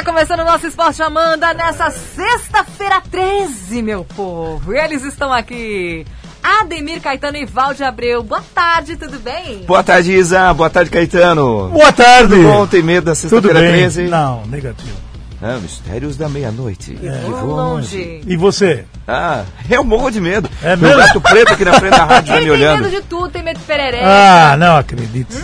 Está começando o nosso Esporte Amanda nessa sexta-feira 13, meu povo. E eles estão aqui. Ademir Caetano e Valde Abreu. Boa tarde, tudo bem? Boa tarde, Isa. Boa tarde, Caetano. Boa tarde. Tudo bom? Tem medo da sexta-feira 13? Não, negativo. Ah, Mistérios da Meia-Noite. É. Vou longe. E você? Ah, eu morro de medo. É Meu mesmo? gato preto aqui na frente da rádio tá Ele me tem olhando. medo de tudo, tem medo de perereca. Ah, não acredito.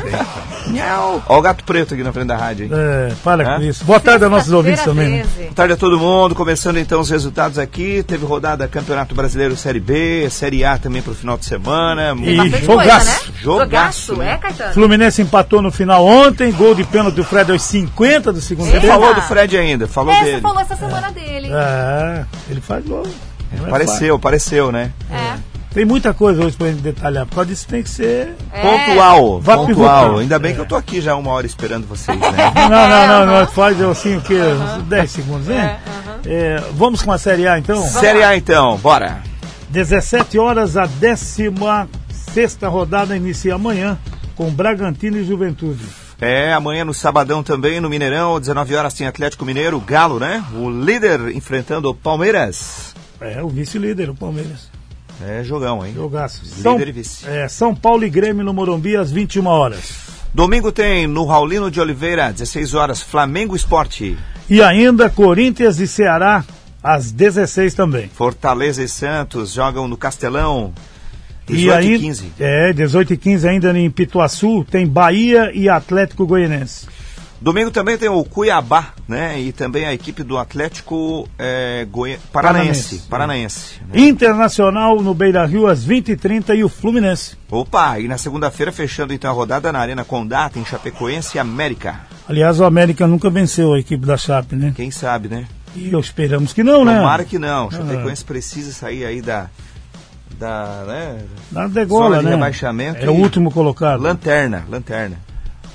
Miau. Ó o gato preto aqui na frente da rádio, hein? É, para É? com isso. Boa tarde aos nossos ouvintes também. né? 13. Boa tarde a todo mundo. Começando então os resultados aqui. Teve rodada Campeonato Brasileiro Série B, Série A também pro final de semana. E jogaço. coisa, né? Jogaço, né? é, Caetano? Fluminense empatou no final ontem, gol de pênalti do Fred aos 50 do segundo Você tempo. falou do Fred ainda, falou É, você dele. falou essa semana dele. É, ele faz gol. É Pareceu, pareceu, né? É. Tem muita coisa hoje pra gente detalhar, por causa disso tem que ser... É. Pontual, Vá pontual. pivotando. Ainda bem que eu tô aqui já uma hora esperando vocês, né? Não, não, não, não, faz assim o quê? Uns 10 segundos, né? É, vamos com a Série A então? Série A então, bora. 17 horas, a 16 rodada inicia amanhã com Bragantino e Juventude. É, amanhã no sabadão também, no Mineirão, 19 horas tem Atlético Mineiro, Galo, né? O líder enfrentando o Palmeiras. É, o vice-líder, o Palmeiras. É jogão, hein? Jogaço. E vice. é, São Paulo e Grêmio no Morumbi às 21 horas. Domingo tem no Raulino de Oliveira, 16 horas, Flamengo Esporte. E ainda Corinthians e Ceará às 16 também. Fortaleza e Santos jogam no Castelão, e 18 aí, e 15. É, 18 e 15 ainda em Pituaçu, tem Bahia e Atlético Goianense. Domingo também tem o Cuiabá, né? E também a equipe do Atlético é, Goi... Paranaense. Paranaense. Né? Internacional no Beira Rio às 20 e 30 e o Fluminense. Opa, e na segunda-feira fechando então a rodada na Arena Condá, tem Chapecoense e América. Aliás, o América nunca venceu a equipe da Chape, né? Quem sabe, né? E eu esperamos que não, né? Tomara que não. Chapecoense precisa sair aí da. Da. Né? Na degola, Zona de né? rebaixamento É o último colocado. Lanterna, lanterna.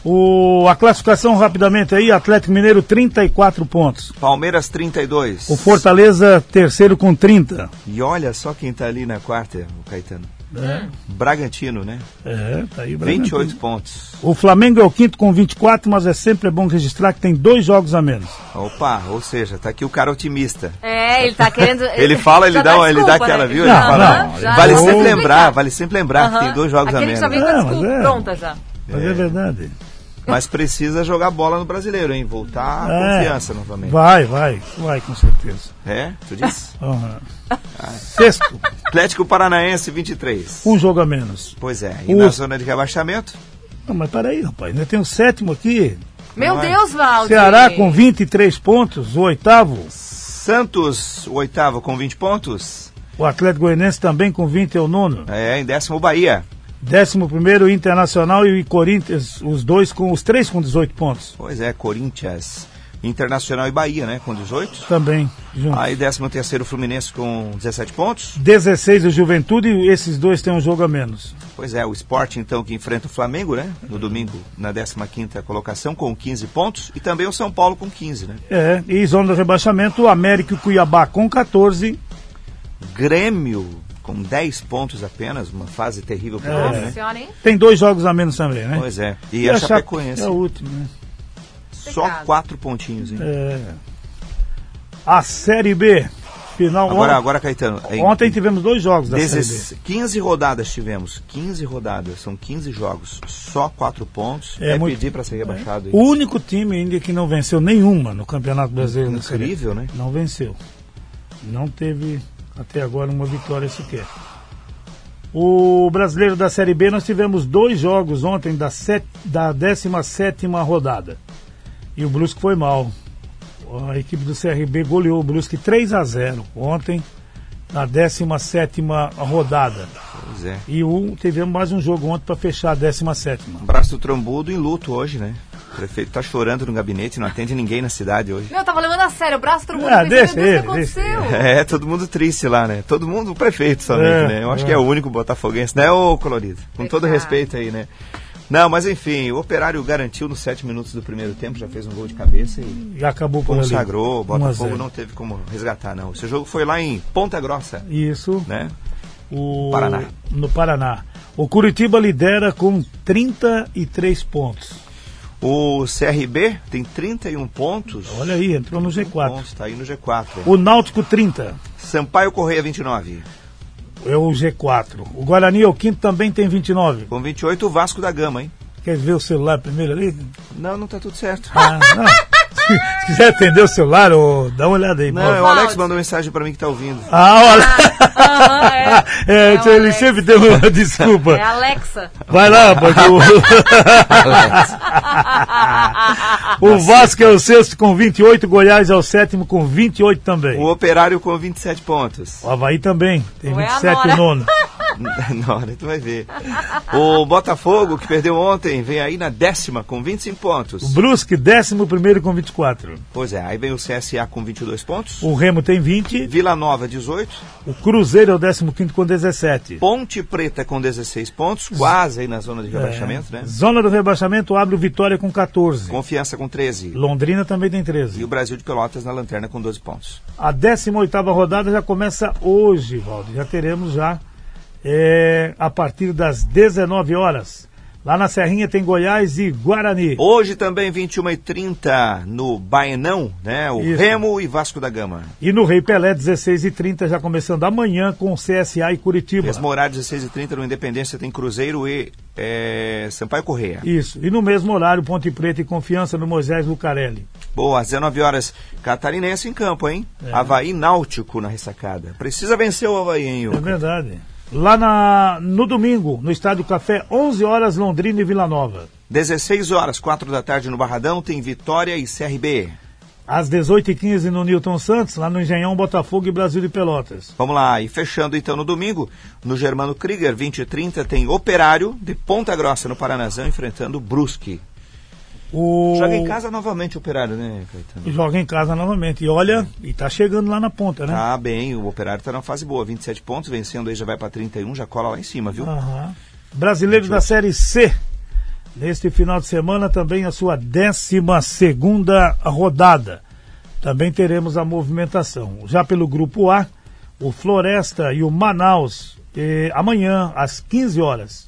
O, a classificação rapidamente aí, Atlético Mineiro 34 pontos. Palmeiras 32. O Fortaleza terceiro com 30. E olha só quem tá ali na quarta, o Caetano. É, Bragantino, né? é tá aí o Bragantino. 28 pontos. O Flamengo é o quinto com 24, mas é sempre bom registrar que tem dois jogos a menos. Opa, ou seja, tá aqui o cara otimista. É, ele tá querendo. Ele fala, ele já dá, ele dá desculpa, aquela, né? viu? Ele Não, fala, não, já vale dá sempre desculpa. lembrar, vale sempre lembrar que tem dois jogos a Aquele menos. já vem com a É, desculpa é. pronta já. Mas é, verdade. Mas precisa jogar bola no brasileiro, hein? Voltar a É. confiança novamente. Vai, vai, vai com certeza. É? Tu disse? Aham. Sexto, Atlético Paranaense 23. um jogo a menos. Pois é, e O- na zona de rebaixamento? Não, mas peraí, rapaz, ainda tem o sétimo aqui. Meu Não é? Deus, Valdir. Ceará com 23 pontos, o oitavo. Santos, o oitavo com 20 pontos. O Atlético Goianense também com 20 é o nono. É, em décimo Bahia. Décimo primeiro, Internacional e Corinthians, os dois com os três com 18 pontos. Pois é, Corinthians. Internacional e Bahia, né? Com 18. Também juntos. Aí décimo terceiro Fluminense com 17 pontos. 16 o Juventude e esses dois têm um jogo a menos. Pois é, o Sport então que enfrenta o Flamengo, né? No domingo, na 15ª colocação com 15 pontos e também o São Paulo com 15, né? É, e zona do rebaixamento, o América e o Cuiabá com 14. Grêmio com 10 pontos apenas, uma fase terrível pro Grêmio, Nossa né? senhora? Tem dois jogos a menos também, né? Pois é. E, a Chape- Chapecoense, É o último, né? só quatro pontinhos, hein? É. A Série B, final Agora, on- agora Caetano, em Ontem tivemos dois jogos da Série dezes- 15 rodadas tivemos, 15 rodadas, são 15 jogos, só quatro pontos. É É, muito- pedir para ser rebaixado. B. O único time ainda que não venceu nenhuma no Campeonato Brasileiro B. Incrível, né? Não venceu. Não teve até agora uma vitória sequer. O brasileiro da Série B, nós tivemos dois jogos ontem da, set, da 17 rodada. E o Brusque foi mal. A equipe do CRB goleou o Brusque 3 a 0 ontem, na 17 rodada. Pois é. E um, tivemos mais um jogo ontem para fechar a 17. Um braço do trombudo em luto hoje, né? O prefeito tá chorando no gabinete, não atende ninguém na cidade hoje. Meu, eu tava levando a sério, o braço todo mundo Ah, deixa Deus, o que ele, deixa aconteceu? É, todo mundo triste lá, né? Todo mundo, o prefeito somente, É, né? Eu acho é. que é o único botafoguense, né, ô colorido? Com todo respeito aí, né? Não, mas enfim, o Operário garantiu nos sete minutos do primeiro tempo, já fez um gol de cabeça e E acabou por ali. consagrou. O 1 a Botafogo 0. não teve como resgatar, não. Esse jogo foi lá em Ponta Grossa, Isso. né? O, Paraná. No Paraná. O Curitiba lidera com 33 pontos. O CRB tem 31 pontos. Olha aí, entrou no G4. Pontos, tá aí no G4. O Náutico 30. Sampaio Correia 29. É o G4. O Guarani, o quinto, também tem 29. Com 28, o Vasco da Gama, hein? Quer ver o celular primeiro ali? Não, não tá tudo certo. Ah, não. Se quiser atender o celular, ô, dá uma olhada aí. Não, é o Alex mandou mensagem pra mim que tá ouvindo. Ah, olha. Aham, é. É, É o ele Alex. sempre tem uma desculpa. É Alexa. Vai lá, porque o... o Vasco é o sexto com 28, Goiás é o sétimo com 28 também. O Operário com 27 pontos. O Havaí também, tem Ou é a 27 Nora. o nono. Na hora tu vai ver. O Botafogo, que perdeu ontem, vem aí na décima com 25 O pontos. Brusque, décimo primeiro com 24. Pois é, aí vem o CSA com 22 pontos. O Remo tem 20. Vila Nova, 18. O Cruzeiro é o décimo quinto com 17. Ponte Preta com 16 pontos, quase aí na zona de rebaixamento, né? Zona do rebaixamento abre o Vitória com 14. Confiança com 13. Londrina também tem E 13. o Brasil de Pelotas na lanterna com 12 pontos. A 18ª rodada já começa hoje, Valdo. Já teremos já é, a partir das 19 horas. Lá na Serrinha tem Goiás e Guarani. Hoje também 21 e 30 no Baenão, né? O Isso. Remo e Vasco da Gama. E no Rei Pelé, 16 e 30 já começando amanhã com CSA e Curitiba. Mesmo horário 16 e 30 no Independência tem Cruzeiro e é, Sampaio Correia. Isso. E no mesmo horário, Ponte Preta e Confiança no Moisés Lucarelli. Boa, às 19 horas, Catarinense em campo, hein? Havaí Náutico na ressacada. Precisa vencer o Havaí, hein, É Ilka? verdade. Lá na, no domingo, no Estádio Café, 11 horas, Londrina e Vila Nova. 16 horas, 4 da tarde no Barradão, tem Vitória e CRB. Às 18h15 no Newton Santos, lá no Engenhão, Botafogo e Brasil de Pelotas. Vamos lá, e fechando então no domingo, no Germano Krieger, 20 e 30, tem Operário de Ponta Grossa, no Paranazão, enfrentando Brusque. O... Joga em casa novamente o Operário, né, Caetano? Joga em casa novamente. E olha, e tá chegando lá na ponta, né? Tá bem, o Operário tá numa fase boa, 27 pontos, vencendo aí já vai para 31, já cola lá em cima, viu? Aham. Brasileiros da Série C. Neste final de semana também a sua 12 segunda rodada. Também teremos a movimentação. Já pelo grupo A, o Floresta e o Manaus, eh, amanhã, às 15 horas.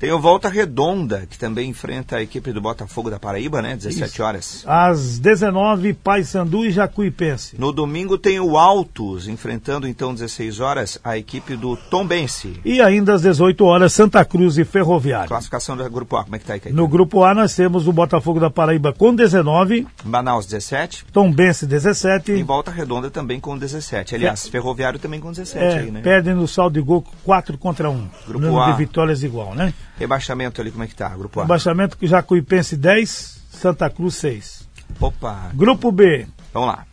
Tem o Volta Redonda, que também enfrenta a equipe do Botafogo da Paraíba, né? 17 Isso. horas. Às 19, Paysandu e Jacuipense. No domingo tem o Altos, enfrentando então 16 horas a equipe do Tombense. E ainda às 18 horas, Santa Cruz e Ferroviário. Classificação do grupo A, como é que tá aí, Caetano? No grupo A nós temos o Botafogo da Paraíba com 19, Manaus 17, Tombense e 17, Volta Redonda também com 17. Aliás, Ferroviário também com 17 é, aí, né? perdem no saldo de gol 4 contra 1. Grupo Número A. de vitórias igual, né? Rebaixamento ali, como é que tá? Grupo A. Baixamento que Jacuipense 10, Santa Cruz 6. Opa, Grupo B, vamos lá.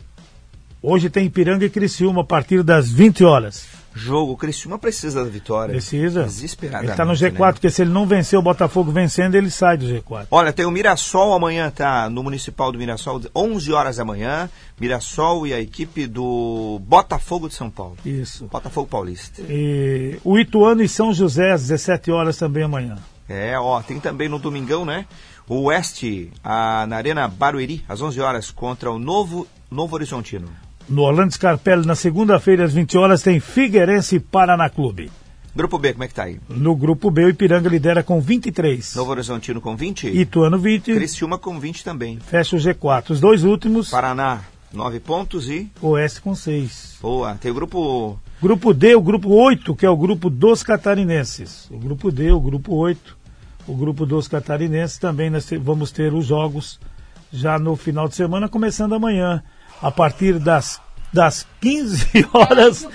hoje tem Ipiranga e Criciúma a partir das 20 horas. Jogo, o Criciúma precisa da vitória. Precisa. Desesperadamente. Ele está no G4, né? porque se ele não vencer o Botafogo vencendo, ele sai do G4. Olha, tem o Mirassol amanhã, tá? No Municipal do Mirassol, 11 horas da manhã. Mirassol e a equipe do Botafogo de São Paulo. Isso. Botafogo Paulista. E o Ituano e São José às 17 horas também amanhã. É, ó, tem também no domingão, né? O Oeste, a, na Arena Barueri, às 11 horas, contra o Novo, Novo Horizontino. No Orlando Scarpelli, na segunda-feira, às 20 horas, tem Figueirense e Paraná Clube. Grupo B, como é que tá aí? No grupo B, o Ipiranga lidera com 23. Novo Horizontino com 20. Ituano 20, Criciúma com 20 também. fecha o G4. Os dois últimos, Paraná, 9 pontos e... Oeste com 6. Boa, tem o grupo... Grupo D, o grupo 8, que é o grupo dos catarinenses. O grupo D, o grupo 8, o grupo dos catarinenses. Também nós vamos ter os jogos já no final de semana, começando amanhã, a partir das, das 15 horas.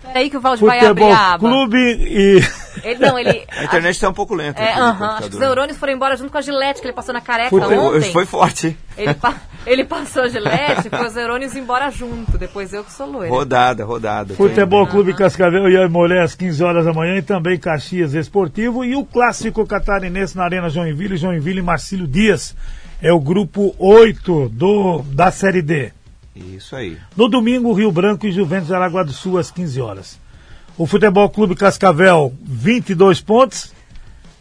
Peraí que o Valde vai abrir Futebol a aba. Clube e. Ele, não, ele... A internet está um pouco lenta. É, no aham, acho que os neurônios foram embora junto com a gilete que ele passou na careca Foi, ontem. hoje foi forte. Ele, pa- ele passou a gilete e foi os neurônios embora junto. Depois eu que sou loira. Rodada, rodada. Futebol Clube Cascavel e Aimolé às 15 horas da manhã e também Caxias Esportivo e o clássico catarinense na Arena Joinville, Joinville e Marcílio Dias. É o grupo 8 do, da Série D. Isso aí. No domingo, Rio Branco e Juventus de Araguá do Sul às 15 horas. O Futebol Clube Cascavel, 22 pontos.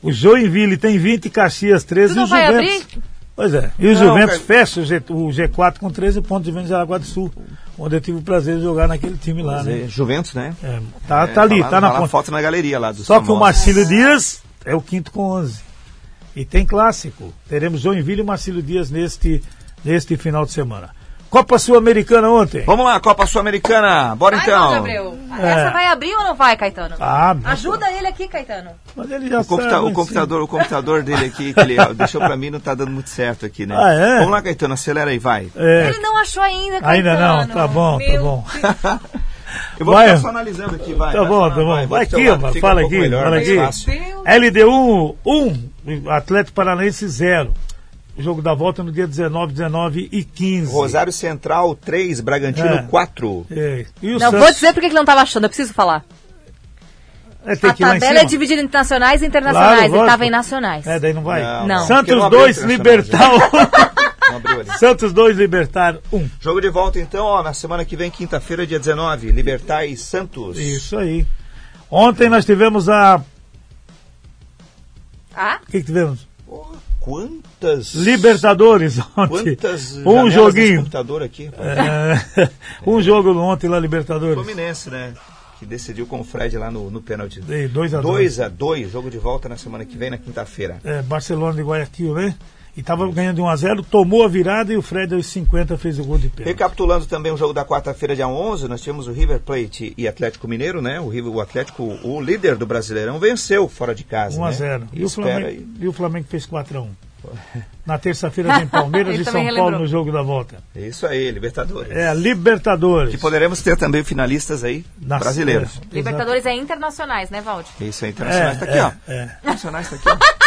O Joinville tem 20, Caxias 13 Tu não e o vai Juventus. abrir? Pois é. E o Não, Juventus cara. fecha o, G, o G4 com 13 pontos de Juventus de Araguá do Sul, onde eu tive o prazer de jogar naquele time lá, né? É, Juventus, né? É, tá, É, tá ali, lá- tá na lá ponta. foto na galeria lá do Só que o. Marcílio Dias é o quinto com 11. E tem clássico. Teremos Joinville e Marcílio Dias neste, neste final de semana. Copa Sul-Americana ontem. Vamos lá, Copa Sul-Americana. Bora Vai, então. Abreu. Essa vai abrir ou não vai, Caetano? Ah, Ajuda ele aqui, Caetano. Mas ele já O, computa- sabe, o computador, o computador dele aqui, que ele deixou pra mim, não tá dando muito certo aqui, né? Ah, é? Vamos lá, Caetano, acelera aí, vai. É, Ele não achou ainda, Caetano. ainda não, tá bom, tá Meu bom. Eu vou Vai. ficar só analisando aqui, vai. Tá bom, tá bom. Vai, Vai aqui, fala um aqui, melhor, fala mais aqui. fácil. Deus. LD1, 1, Atlético Paranaense 0. O jogo da volta no dia 19, 19 e 15. Rosário Central 3, Bragantino É. 4. É. E o Não, Santos, vou dizer porque que ele não estava achando, eu preciso falar. é, tem A tabela é dividida em nacionais e internacionais. Claro, ele estava em nacionais. É, daí não vai. Não, Não. Santos não abriu 2, internacional, Libertar. 1. Santos 2, Libertar 1. Jogo de volta então, ó, na semana que vem, quinta-feira, dia 19, Libertar e Santos. Isso aí. Ontem nós tivemos a. Ah? O que, que tivemos? Porra, quantas... Libertadores ontem. Quantas Um joguinho. computador aqui. É, um jogo ontem lá, Libertadores. Fluminense, né? Que decidiu com o Fred lá no, no pênalti. 2 a 2 2 a 2 jogo de volta na semana que vem, na quinta-feira. é, Barcelona de Guayaquil, né? E tava ganhando de 1 a 0 tomou a virada e o Fred aos 50 fez o gol de pênalti. Recapitulando também o jogo da quarta-feira, dia 11, nós tivemos o River Plate e Atlético Mineiro, né? O, River, o Atlético, o líder do Brasileirão, venceu fora de casa. 1 a né? 0 E, o Flamengo, e o Flamengo fez 4 a 1 Na terça-feira tem Palmeiras e São também Paulo relembrou. no jogo da volta. É Isso aí, Libertadores. É Libertadores. Que poderemos ter também finalistas aí, Na- brasileiros. é, Libertadores é internacionais, né, Valde? Isso aí, internacionais É, tá aqui, é, ó. é. Internacionais tá aqui, ó.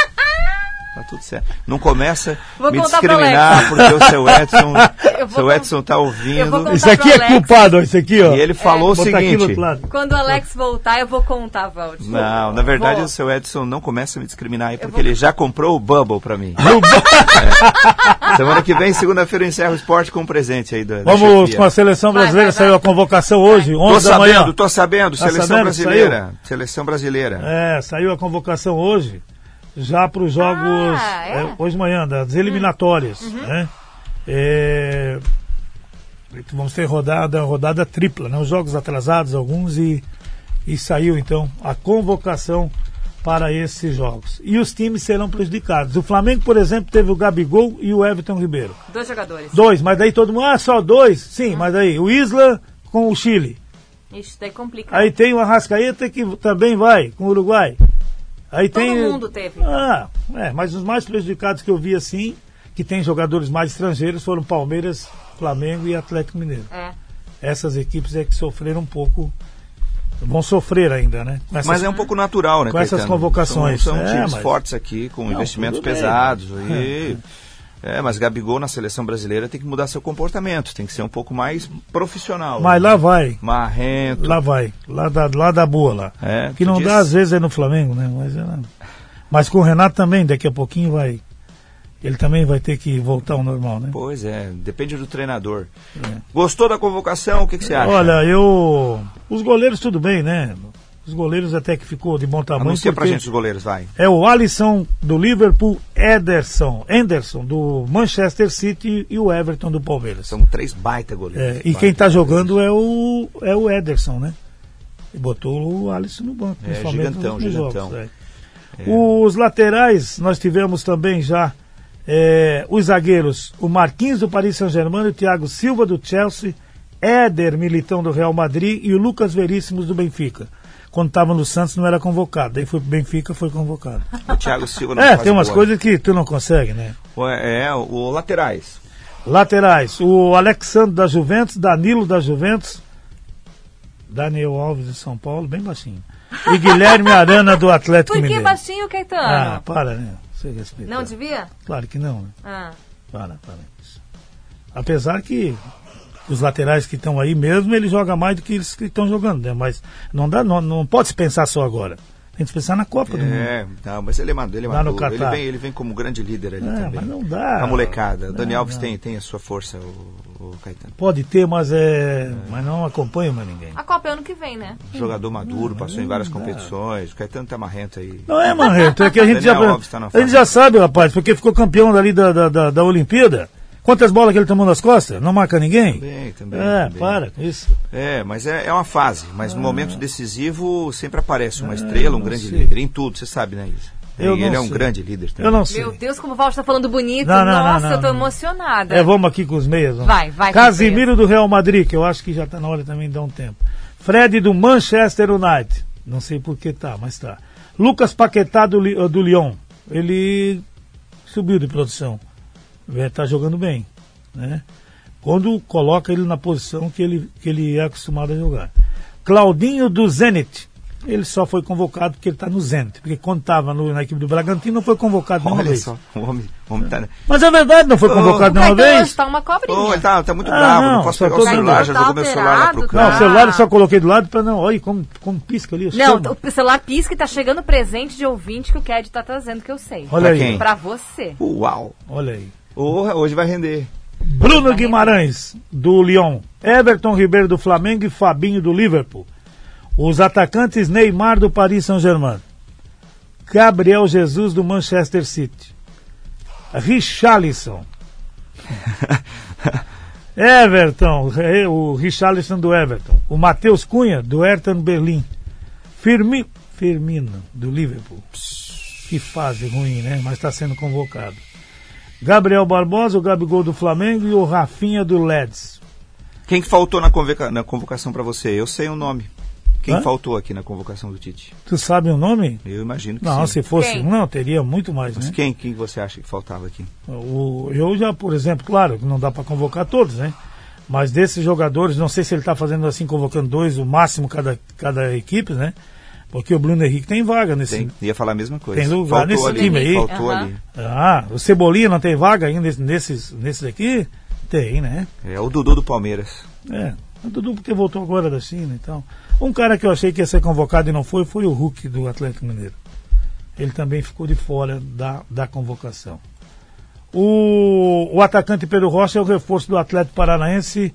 Tá tudo certo. Não começa Vou a me discriminar porque o seu Edson, seu Edson tá ouvindo. Isso aqui é Alex. culpado, ó, isso aqui, ó. E ele falou o aqui do seguinte. Quando o Alex voltar, eu vou contar, Valde. Não, na verdade Vou. o seu Edson não começa a me discriminar aí porque vou- ele já comprou o Bubble pra mim. Semana que vem, segunda-feira, eu encerro o esporte com um presente aí da, da Vamos chefia. com a seleção Vai, brasileira, vai, vai. saiu a convocação hoje, Tô 11 da manhã. sabendo, tô sabendo, Tá seleção sabendo? brasileira. Seleção brasileira. É, saiu a convocação hoje, já para os jogos, Ah, é? é, hoje de manhã, das eliminatórias. Né? É, vamos ter rodada, rodada tripla, né? os jogos atrasados, alguns, e, e saiu então a convocação para esses jogos. E os times serão prejudicados. O Flamengo, por exemplo, teve o Gabigol e o Everton Ribeiro. Dois jogadores. Dois, mas daí todo mundo, ah, só dois? Sim, mas aí o Isla com o Chile. Ixi, daí complica. Aí tem o Arrascaeta que também vai com o Uruguai. Aí Todo tem. mundo teve. Ah, é, mas os mais prejudicados que eu vi assim, que tem jogadores mais estrangeiros, foram Palmeiras, Flamengo e Atlético Mineiro. É. Essas equipes é que sofreram um pouco. Vão sofrer ainda, né? Essas- Mas é um pouco natural, né, Com essas Caetano? convocações. São, são É, times mas- fortes aqui, com Não, investimentos tudo bem. pesados. E... É, mas Gabigol na seleção brasileira tem que mudar seu comportamento, tem que ser um pouco mais profissional. Mas lá vai. Marrento. Lá vai. Lá da, lá da boa lá. É, que não dá às vezes é no Flamengo, né? Mas, é, mas com o Renato também, daqui a pouquinho vai. Ele também vai ter que voltar ao normal, né? Pois é, depende do treinador. Gostou da convocação? O que, que você acha? Olha, eu. Os goleiros tudo bem, né? Os goleiros até que ficou de bom tamanho. Anuncia pra gente os goleiros, vai. É o Alisson do Liverpool, Ederson, Anderson do Manchester City e o Everton do Palmeiras. São três baita goleiros. É, e quem está jogando é o, é o Ederson, né? E botou o Alisson no banco, É, gigantão, gigantão. jogos. é. Os laterais, nós tivemos também já é, os zagueiros, o Marquinhos do Paris Saint-Germain, o Thiago Silva do Chelsea, Éder Militão do Real Madrid e o Lucas Veríssimos do Benfica. Quando estava no Santos não era convocado, daí foi pro Benfica, foi convocado. O Thiago Silva não É, tem umas boa. coisas que tu não consegue, né? É, é, o laterais. Laterais, o Alexandre da Juventus, Danilo da Juventus, Daniel Alves de São Paulo, bem baixinho. E Guilherme Arana do Atlético Por que Mineiro. baixinho, Caetano? Ah, para, né? Você respeita. não devia? Claro que não, né? Ah. Para, para. Apesar que os laterais que estão aí mesmo, ele joga mais do que eles que estão jogando, né? Mas não dá, não, não pode se pensar só agora. Tem que se pensar na Copa do Mundo. É, não, mas ele é maduro, ele é maduro. Ele Catar. vem, ele vem como grande líder ali É, também. mas não dá. A molecada. O Dani Não, Alves não. Tem, tem a sua força, o, o Caetano. Pode ter, mas é. Mas não acompanha mais ninguém. A Copa é ano que vem, né? Jogador maduro, passou em várias não competições. O Caetano tá marrento aí. Não é, Marreto, é que a gente já, Daniel Alves tá na a gente já sabe, rapaz, porque ficou campeão dali da, da, da, da Olimpíada. Quantas bolas que ele tomou nas costas? Não marca ninguém? Também, também. é, também. para com isso. É, mas é, é uma fase. Mas no momento decisivo sempre aparece uma estrela, um grande sei. líder. Em tudo, você sabe, né, Isa? Eu ele não é um sei. grande líder também. Eu não sei. Meu Deus, como o Valde tá falando bonito. Não, não, Nossa, não, eu tô não. emocionada. É, vamos aqui com os meias. vamos. Vai, vai Casimiro do Real Madrid, que eu acho que já está na hora também de dar um tempo. Fred do Manchester United. Não sei por que tá, mas tá. Lucas Paquetá do, do Lyon. Ele subiu de produção. Está jogando bem. Né? Quando coloca ele na posição que ele, que ele é acostumado a jogar. Claudinho do Zenit. Ele só foi convocado porque ele está no Zenit. Porque quando estava na equipe do Bragantino não foi convocado nenhuma Olha vez. só, o homem, o homem tá... Mas é verdade, não foi convocado O nenhuma vez. hoje tá uma cobrinha. Ô, ele tá, tá muito Ah, bravo, não, não posso pegar o celular, já Tá jogou meu celular lá pro alterado, Não, o celular eu só coloquei do lado para não. Olha como, como pisca ali. Não, o celular pisca e tá chegando presente de ouvinte que o Ked tá trazendo, que eu sei. Olha Pra aí. Pra você. Uau! Olha aí. Hoje vai render. Bruno Guimarães, do Lyon. Everton Ribeiro, do Flamengo e Fabinho, do Liverpool. Os atacantes Neymar, do Paris Saint-Germain. Gabriel Jesus, do Manchester City. Richarlison. Everton, eh, o Richarlison do Everton. O Matheus Cunha, do Hertha Berlim. Firmi, Firmino, do Liverpool. Que fase ruim, né? Mas está sendo convocado. Gabriel Barbosa, o Gabigol do Flamengo e o Rafinha do Leeds. Quem que faltou na, convoca- na convocação pra você? Eu sei o nome. Quem Hã? faltou aqui na convocação do Tite? Tu sabe o nome? Eu imagino que Não, sim. se fosse. Quem? Não, teria muito mais, Mas né? quem, quem você acha que faltava aqui? O, eu já, por exemplo, claro, que não dá para convocar todos, né? Mas desses jogadores, não sei se ele está fazendo assim, convocando dois, o máximo cada, cada equipe, né? Porque o Bruno Henrique tem vaga nesse. Tem, ia falar a mesma coisa. Tem lugar faltou nesse ali, time aí? Faltou Aham. ali. Ah, o Cebolinha não tem vaga ainda nesse- nesses, nesses aqui? Tem, né? É o Dudu do Palmeiras. É, o Dudu porque voltou agora da China e tal. Um cara que eu achei que ia ser convocado e não foi, foi o Hulk do Atlético Mineiro. Ele também ficou de fora da, da convocação. O, o atacante Pedro Rocha é o reforço do Atlético Paranaense.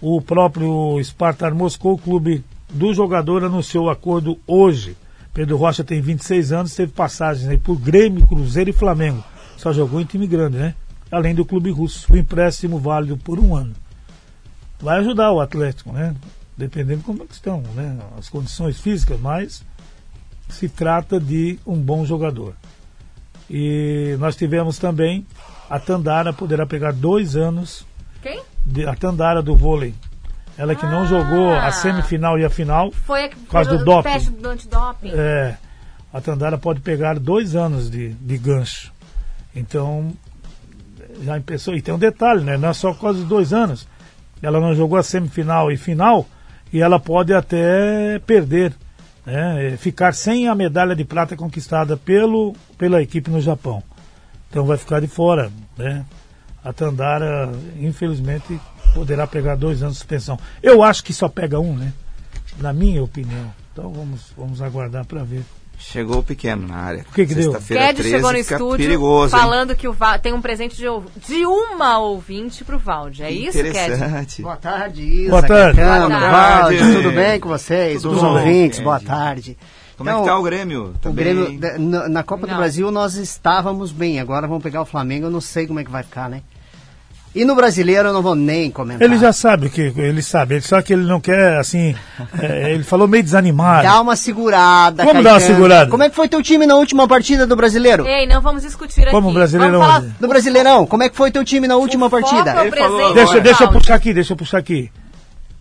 O próprio Spartak Moscou, o clube do jogador, anunciou o acordo hoje. Pedro Rocha tem 26 anos, teve passagens aí por Grêmio, Cruzeiro e Flamengo. Só jogou em time grande, né? Além do clube russo. O empréstimo válido por um ano vai ajudar o Atlético, né? Dependendo como é estão, né? As condições físicas, mas se trata de um bom jogador. E nós tivemos também a Tandara poderá pegar dois anos Quem? de, a Tandara do vôlei. Ela que não Ah. jogou a semifinal e a final, Foi a que Por causa do doping. teste do antidoping. é, a Tandara pode pegar dois anos de, de gancho. Então, já pensou. E tem um detalhe, né? Não é só por causa dos dois anos. Ela não jogou a semifinal e final e ela pode até perder, né? Ficar sem a medalha de prata conquistada pelo, pela equipe no Japão. Então vai ficar de fora, né? A Tandara, infelizmente, poderá pegar dois anos de suspensão. Eu acho que só pega um, né? Na minha opinião. Então vamos, vamos aguardar para ver. Chegou o pequeno na área. O que que deu? 13 chegou no estúdio perigoso, hein? falando que o Val, tem um presente de, de uma ouvinte pro Valde. É isso, Ked? Interessante. Boa tarde, Isa. Boa tarde. Boa Valde, tarde. tudo bem com vocês? Tudo Os bom, ouvintes, boa tarde. Como é que Então, tá o Grêmio? Tá O bem? Grêmio, na, na Copa Não. do Brasil nós estávamos bem, agora vamos pegar o Flamengo, eu não sei como é que vai ficar, né? E no brasileiro eu não vou nem comentar. Ele já sabe o que ele sabe, ele só que ele não quer assim. é, ele falou meio desanimado. Dá uma segurada, Como dá uma segurada? Como é que foi teu time na última partida do brasileiro? Ei, não vamos discutir aqui. Como o Brasileirão Vamos falar? Do Brasileirão, como é que foi teu time na última partida? é Deixa, deixa eu puxar aqui, deixa eu puxar aqui.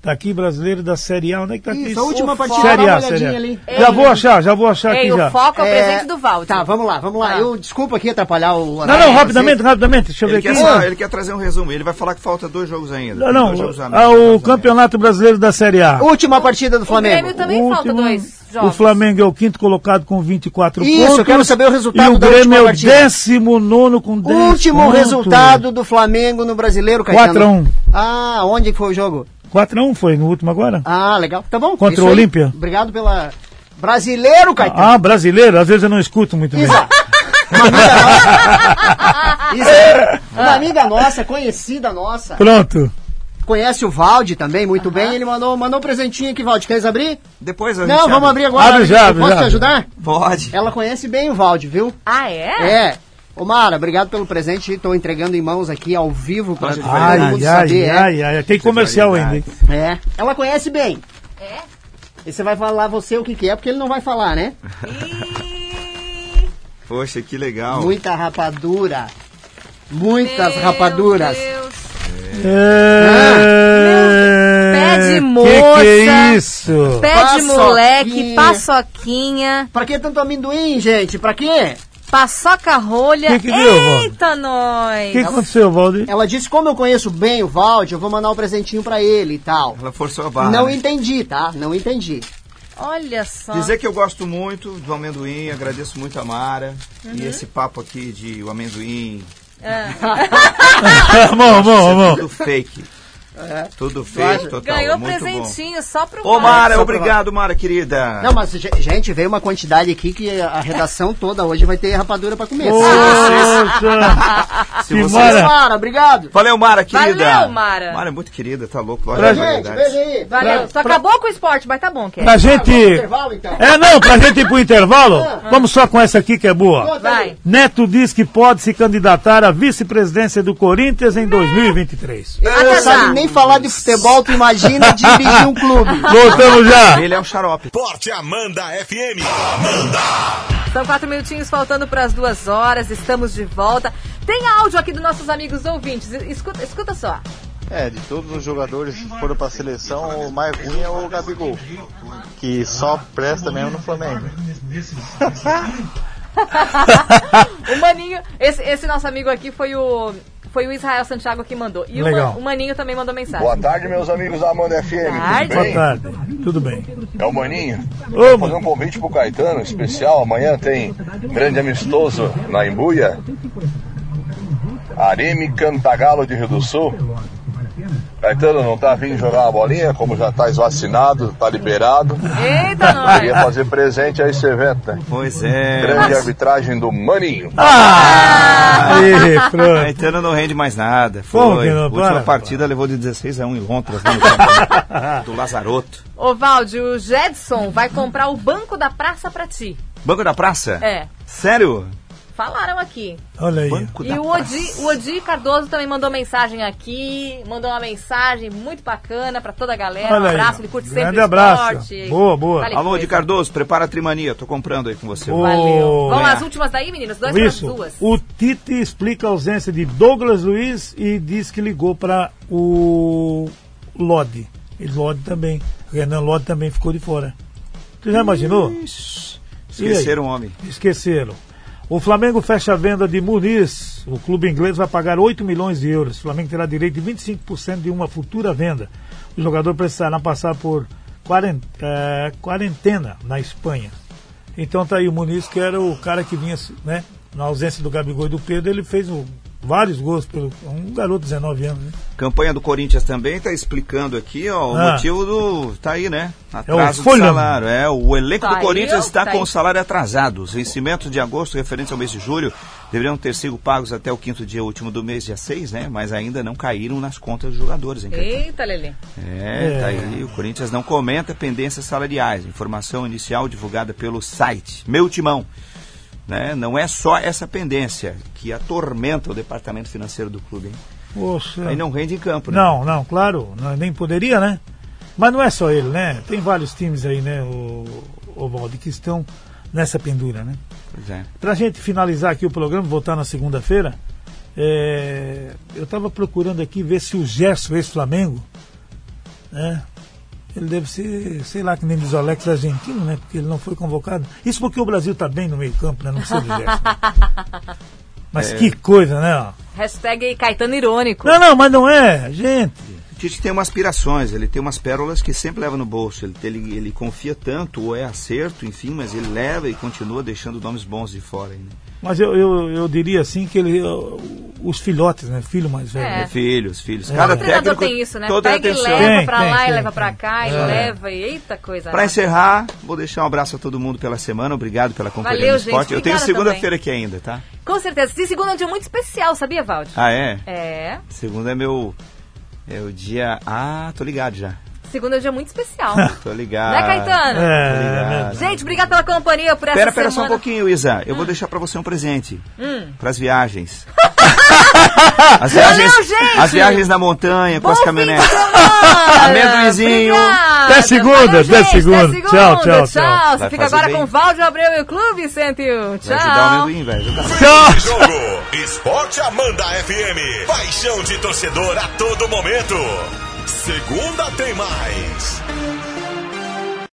Tá aqui brasileiro da Série A, onde é que tá aqui? Isso, a última O partida, Série A, Série A. ali. Já vou achar, já vou achar Ei, aqui já. o foco é o É, presente do Valde. Tá, vamos lá, vamos lá. Tá. Eu desculpa aqui atrapalhar o Não, não, rapidamente, rapidamente, deixa eu ver Ele aqui. quer, ele quer trazer um resumo. Ele vai falar que falta dois jogos ainda. Não, jogos não, a ah, o Campeonato Brasileiro da Série A. Última partida do O Flamengo. Grêmio também falta dois jogos. O Flamengo é o quinto colocado com 24 Isso, pontos. eu quero saber o resultado E o da Grêmio é o décimo nono com 10 Último pontos. resultado do Flamengo no Brasileiro, Caetano. 4 a 1. Ah, onde que foi o jogo? 4 a 1 foi no último agora? Ah, legal. Tá bom. Contra Isso o. Olímpia? Obrigado pela... Brasileiro, Caetano. Ah, brasileiro, às vezes eu não escuto muito bem. Uma amiga nossa. Isa, uma amiga nossa, conhecida nossa. Pronto. Conhece o Valde também, muito bem. Ele mandou, mandou um presentinho aqui, Valde. Queres abrir? Depois a Não, vamos abrir agora. Abre já, Eu abre Posso já. te ajudar? Pode. Ela conhece bem o Valde, viu? Ah, é? É. Ô Mara, obrigado pelo presente. Estou entregando em mãos aqui ao vivo para todo Ai, mundo ai, saber. é. ai, ai, Tem comercial ainda, hein? É. Ela conhece bem. É? E você vai falar você o que, que é, porque ele não vai falar, né? Poxa, que legal. Muita rapadura. Muitas Meu rapaduras. Deus. É... Pé de Que moça. que é isso? Pé de moleque, paçoquinha, Pra que tanto amendoim, gente? Pra quê? Paçoca rolha. Que que deu? Eita, nós! O que aconteceu, Valdir? Ela disse, como eu conheço bem o Valde, eu vou mandar um presentinho pra ele e tal. Ela forçou a barra. Não né? entendi, tá? Não entendi. Olha só. Dizer que eu gosto muito do amendoim, agradeço muito a Mara. Uhum. E esse papo aqui de o amendoim, bom, bom, bom. tudo fake. Tudo fake, total. É. Ganhou muito presentinho só pro bom. Ô. Mara, obrigado, Mara, querida. Não, mas, ge- gente, veio uma quantidade aqui que a redação toda hoje vai ter rapadura pra comer. Poxa! Se vocês- mara- Mara, obrigado. Valeu, Mara, querida. Valeu, Mara. Mara é muito querida, tá louco. Pra gente, Gente, veja aí. Valeu. Só acabou com o esporte, mas tá bom, Ken. Pra gente. Intervalo, então. É, não, pra gente ir pro intervalo, vamos só com essa aqui que é boa. Vai. Neto diz que pode se candidatar à vice-presidência do Corinthians em 2023. Ele Até não já. sabe nem falar de futebol, tu imagina dirigir um clube. Voltamos já. Ele é o xarope. Porte Amanda FM. São quatro minutinhos faltando para as duas horas. Estamos de volta. Tem áudio aqui dos nossos amigos ouvintes. Escuta, escuta só. É, de todos os jogadores que foram pra seleção, o mais ruim é o Gabigol. Que só presta mesmo no Flamengo. O Maninho, esse, esse nosso amigo aqui foi o, foi o Israel Santiago que mandou. E o, Legal. O Maninho também mandou mensagem. Boa tarde, meus amigos da Amanda FM. Tarde. Tudo Boa bem? tarde. Tudo bem. É o Maninho. Ô, Vou fazer um convite pro Caetano especial. Amanhã tem grande amistoso na Embuia. Areme Cantagalo de Rio do Sul. Caetano não tá vindo jogar uma bolinha, como já tá vacinado, tá liberado. Eita, nós! Queria fazer presente a esse evento, né? Pois é. Grande arbitragem do Maninho. Aí, pronto. Caetano não rende mais nada. Foi. não? A última Para, partida levou de 16 a 1 em Londres, né, do Lazaroto. Ô, Valde, o Jedson vai comprar o banco da praça pra ti. Banco da Praça? É. Sério? Falaram aqui. Olha aí. Banco E o Odi, o Odi Cardoso também mandou mensagem aqui, mandou uma mensagem muito bacana pra toda a galera. Olha um aí, abraço, ó. ele curte Grande sempre o abraço. esporte. Boa, boa. Vale Alô, de Cardoso, prepara a trimania. Tô comprando aí com você. Valeu. Vamos é. às últimas daí, meninas? Dois para Isso. duas. O Tite explica a ausência de Douglas Luiz e diz que ligou para o Lodi. E Lodi também. Renan Lodi também ficou de fora. Tu já imaginou? Esqueceram o homem. Esqueceram. O Flamengo fecha a venda de Muniz. O clube inglês vai pagar 8 milhões de euros. O Flamengo terá direito de 25% de uma futura venda. O jogador precisará passar por eh, quarentena na Espanha. Então tá aí o Muniz, que era o cara que vinha, né? Na ausência do Gabigol e do Pedro, ele fez o- vários gols pelo um garoto de 19 anos, né? Campanha do Corinthians também tá explicando aqui, ó, o Ah. motivo do. Tá aí, né? Atraso do folha. salário. É, o elenco Tá do Corinthians está tá com o salário atrasado. Os vencimentos de agosto, referentes ao mês de julho, deveriam ter sido pagos até o quinto dia último do mês, dia 6, né? Mas ainda não caíram nas contas dos jogadores, hein? Eita, Lelê. É, É. tá aí. O Corinthians não comenta pendências salariais. Informação inicial divulgada pelo site Meu Timão. Né? Não é só essa pendência que atormenta o departamento financeiro do clube. Hein? Poxa. Aí não rende em campo, né? Não, não, claro, não- nem poderia, né? Mas não é só ele, né? Tem vários times aí, né, o, o Valde, que estão nessa pendura, né? Pois é. Pra gente finalizar aqui o programa, voltar na segunda-feira, é, eu estava procurando aqui ver se o Gerson, ex-Flamengo, né? Ele deve ser, sei lá, que nem diz o Alex argentino, né? Porque ele não foi convocado. Isso porque o Brasil tá bem no meio campo, né? Não precisa do Gerson. Mas É. que coisa, né? Hashtag Caetano Irônico. Não, não, mas não é, gente. O Tite tem umas aspirações, ele tem umas pérolas que sempre leva no bolso. Ele, ele, ele confia tanto, ou é acerto, enfim, mas ele leva e continua deixando nomes bons de fora. Né? Mas eu, eu, eu diria assim que ele, os filhotes, né? Filho mais velho. É. né? Filhos, filhos. É. Cada técnico, tem isso, né? toda Pega e atenção. leva Tem, pra tem, lá e tem, leva tem. pra cá e É. leva e eita coisa. Para né? encerrar, vou deixar um abraço a todo mundo pela semana. Obrigado pela companhia Valeu, no gente. esporte. Eu tenho segunda-feira aqui ainda, tá? Com certeza. Esse segundo é um dia muito especial, sabia, Valde? Ah, é? É. Segunda é meu. É o dia. Ah, tô ligado já. Segundo é um dia muito especial. Tô ligado. né, Caetano? É, né? ligado. Gente, obrigado pela companhia por essa Pera, pera só um semana. pouquinho, Isa. Eu vou deixar pra você um presente. Hum. Pras viagens. As viagens, Valeu, as viagens na montanha com Bom as fim caminhonetes. Amendoinzinho. Obrigada! Até segunda, até segunda. segunda. Tchau, tchau, tchau. Você Vai fica agora bem. com o Valde Abreu e o Clube 101. Tchau. Vai ajudar o amendoim, velho. Tchau. Jogo. Esporte Amanda FM. Paixão de torcedor a todo momento. Segunda tem mais.